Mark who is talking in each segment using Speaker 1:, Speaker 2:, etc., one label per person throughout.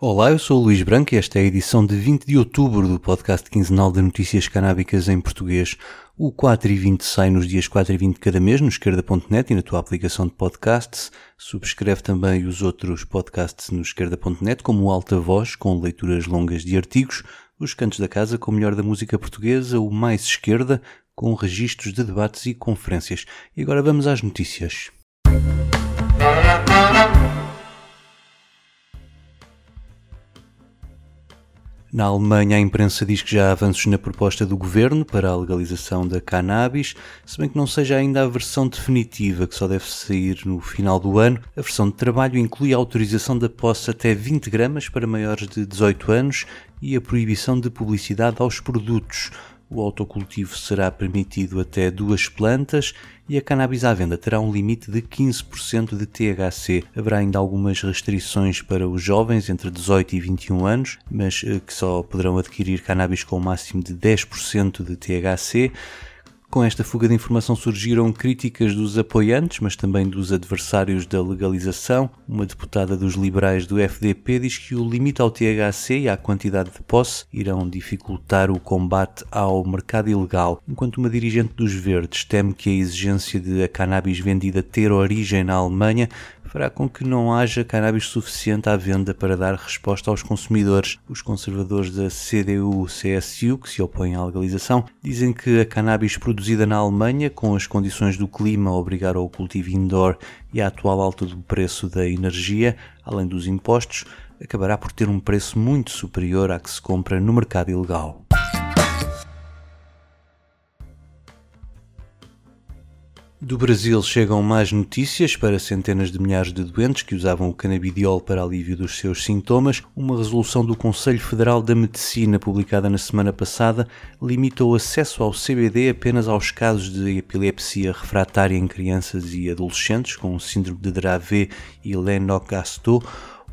Speaker 1: Olá, eu sou o Luís Branco e esta é a edição de 20 de outubro do podcast quinzenal de notícias canábicas em português. O 4 e 20 sai nos dias 4 e 20 de cada mês no esquerda.net e na tua aplicação de podcasts. Subscreve também os outros podcasts no esquerda.net, como o Alta Voz, com leituras longas de artigos, os Cantos da Casa com o melhor da música portuguesa, o Mais Esquerda, com registros de debates e conferências. E agora vamos às notícias. Na Alemanha, a imprensa diz que já há avanços na proposta do governo para a legalização da cannabis, se bem que não seja ainda a versão definitiva, que só deve sair no final do ano. A versão de trabalho inclui a autorização da posse até 20 gramas para maiores de 18 anos e a proibição de publicidade aos produtos. O autocultivo será permitido até duas plantas e a cannabis à venda terá um limite de 15% de THC. Haverá ainda algumas restrições para os jovens entre 18 e 21 anos, mas eh, que só poderão adquirir cannabis com um máximo de 10% de THC. Com esta fuga de informação surgiram críticas dos apoiantes, mas também dos adversários da legalização. Uma deputada dos liberais do FDP diz que o limite ao THC e à quantidade de posse irão dificultar o combate ao mercado ilegal, enquanto uma dirigente dos Verdes teme que a exigência de a cannabis vendida ter origem na Alemanha fará com que não haja cannabis suficiente à venda para dar resposta aos consumidores. Os conservadores da CDU-CSU, que se opõem à legalização, dizem que a cannabis produzida na Alemanha, com as condições do clima a obrigar ao cultivo indoor e a atual alta do preço da energia, além dos impostos, acabará por ter um preço muito superior à que se compra no mercado ilegal. Do Brasil chegam mais notícias para centenas de milhares de doentes que usavam o canabidiol para alívio dos seus sintomas. Uma resolução do Conselho Federal da Medicina, publicada na semana passada, limita o acesso ao CBD apenas aos casos de epilepsia refratária em crianças e adolescentes com síndrome de Dravet e Lennox-Gastaut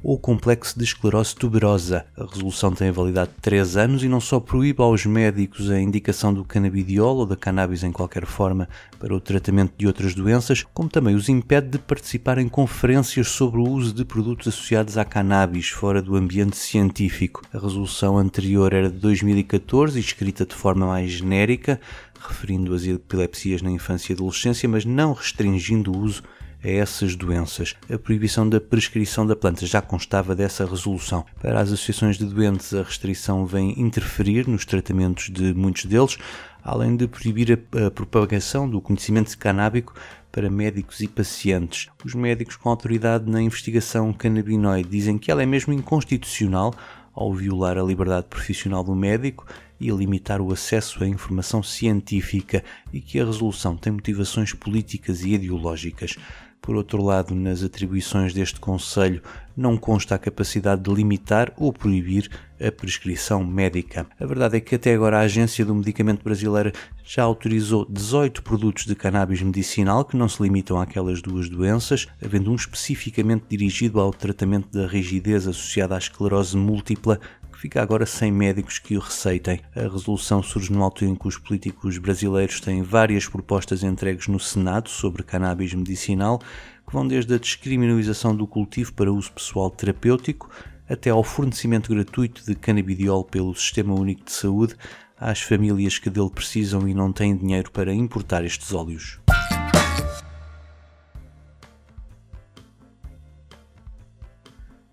Speaker 1: ou complexo de esclerose tuberosa. A resolução tem a validade de 3 anos e não só proíbe aos médicos a indicação do canabidiol ou da cannabis em qualquer forma para o tratamento de outras doenças, como também os impede de participar em conferências sobre o uso de produtos associados à cannabis fora do ambiente científico. A resolução anterior era de 2014 e escrita de forma mais genérica, referindo as epilepsias na infância e adolescência, mas não restringindo o uso a essas doenças. A proibição da prescrição da planta já constava dessa resolução. Para as associações de doentes, a restrição vem interferir nos tratamentos de muitos deles, além de proibir a, a propagação do conhecimento canábico para médicos e pacientes. Os médicos com autoridade na investigação canabinoide dizem que ela é mesmo inconstitucional ao violar a liberdade profissional do médico e limitar o acesso à informação científica e que a resolução tem motivações políticas e ideológicas. Por outro lado, nas atribuições deste Conselho não consta a capacidade de limitar ou proibir a prescrição médica. A verdade é que até agora a Agência do Medicamento Brasileira já autorizou 18 produtos de cannabis medicinal que não se limitam àquelas duas doenças, havendo um especificamente dirigido ao tratamento da rigidez associada à esclerose múltipla fica agora sem médicos que o receitem. A resolução surge no altura em que os políticos brasileiros têm várias propostas entregues no Senado sobre cannabis medicinal, que vão desde a descriminalização do cultivo para uso pessoal terapêutico até ao fornecimento gratuito de canabidiol pelo Sistema Único de Saúde às famílias que dele precisam e não têm dinheiro para importar estes óleos.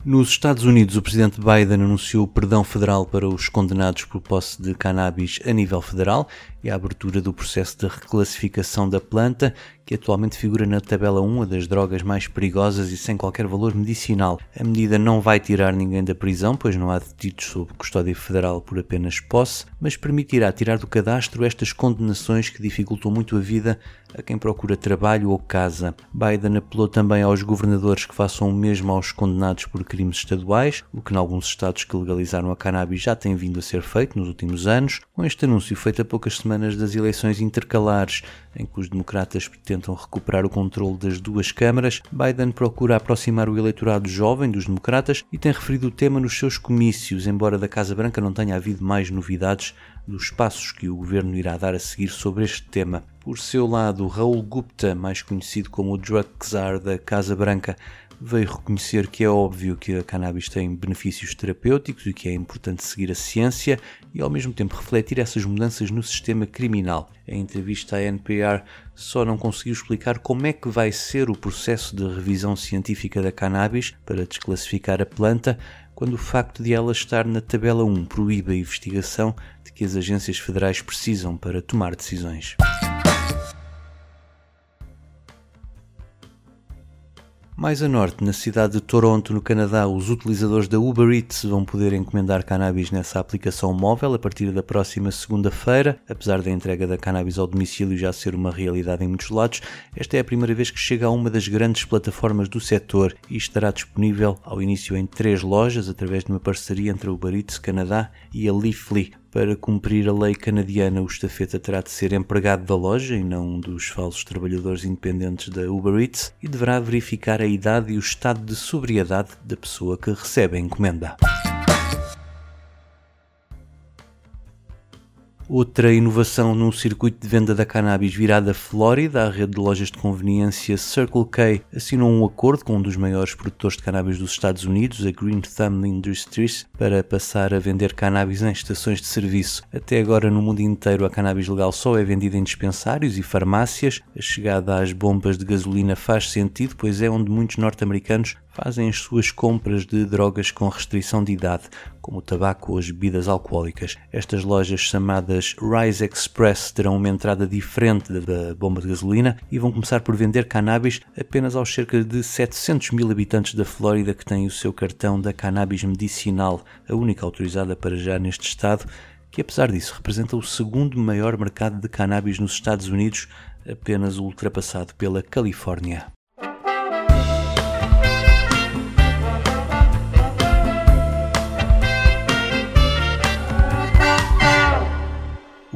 Speaker 1: Nos Estados Unidos, o presidente Biden anunciou perdão federal para os condenados por posse de cannabis a nível federal e a abertura do processo de reclassificação da planta, que atualmente figura na tabela 1 das drogas mais perigosas e sem qualquer valor medicinal. A medida não vai tirar ninguém da prisão, pois não há detidos sob custódia federal por apenas posse, mas permitirá tirar do cadastro estas condenações que dificultam muito a vida a quem procura trabalho ou casa. Biden apelou também aos governadores que façam o mesmo aos condenados por crimes estaduais, o que em alguns estados que legalizaram a cannabis já tem vindo a ser feito nos últimos anos. Com este anúncio feito há poucas semanas das eleições intercalares, em que os democratas tentam recuperar o controle das duas câmaras, Biden procura aproximar o eleitorado jovem dos democratas e tem referido o tema nos seus comícios, embora da Casa Branca não tenha havido mais novidades dos passos que o governo irá dar a seguir sobre este tema. Por seu lado, Raul Gupta, mais conhecido como o drug czar da Casa Branca, veio reconhecer que é óbvio que a cannabis tem benefícios terapêuticos e que é importante seguir a ciência e ao mesmo tempo refletir essas mudanças no sistema criminal. Em entrevista à NPR, só não conseguiu explicar como é que vai ser o processo de revisão científica da cannabis para desclassificar a planta, quando o facto de ela estar na tabela 1 proíbe a investigação de que as agências federais precisam para tomar decisões. Mais a norte, na cidade de Toronto, no Canadá, os utilizadores da Uber Eats vão poder encomendar cannabis nessa aplicação móvel a partir da próxima segunda-feira. Apesar da entrega da cannabis ao domicílio já ser uma realidade em muitos lados, esta é a primeira vez que chega a uma das grandes plataformas do setor e estará disponível ao início em três lojas através de uma parceria entre a Uber Eats Canadá e a Leafly. Para cumprir a lei canadiana, o estafeta terá de ser empregado da loja e não um dos falsos trabalhadores independentes da Uber Eats e deverá verificar a idade e o estado de sobriedade da pessoa que recebe a encomenda. Outra inovação no circuito de venda da cannabis virada Flórida, a rede de lojas de conveniência Circle K assinou um acordo com um dos maiores produtores de cannabis dos Estados Unidos, a Green Thumb Industries, para passar a vender cannabis em estações de serviço. Até agora, no mundo inteiro, a cannabis legal só é vendida em dispensários e farmácias. A chegada às bombas de gasolina faz sentido, pois é onde muitos norte-americanos fazem as suas compras de drogas com restrição de idade, como o tabaco ou as bebidas alcoólicas. Estas lojas chamadas Rise Express terão uma entrada diferente da bomba de gasolina e vão começar por vender cannabis apenas aos cerca de 700 mil habitantes da Flórida que têm o seu cartão da cannabis medicinal, a única autorizada para já neste estado, que apesar disso representa o segundo maior mercado de cannabis nos Estados Unidos, apenas ultrapassado pela Califórnia.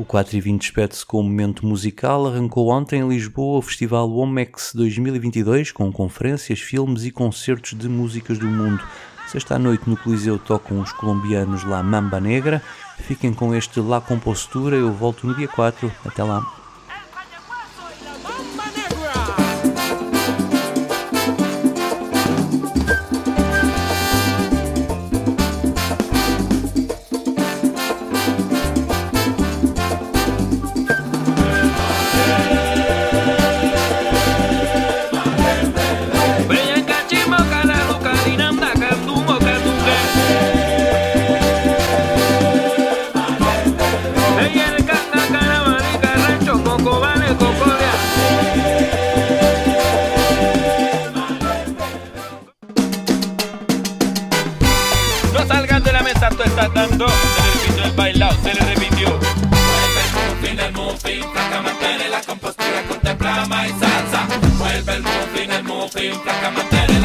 Speaker 1: 4 e 20 despede-se com um momento musical. Arrancou ontem em Lisboa o Festival Womex 2022 com conferências, filmes e concertos de músicas do mundo. Sexta noite no Coliseu tocam os colombianos La Mamba Negra. Fiquem com este La Compostura. Eu volto no dia 4. Até lá.
Speaker 2: Dando. Se le repitió el bailado, se le repitió. Mueve el muffin, el muffin, flaca mantiene la compostura, contempla y salsa. Mueve el muffin, el muffin, flaca mantiene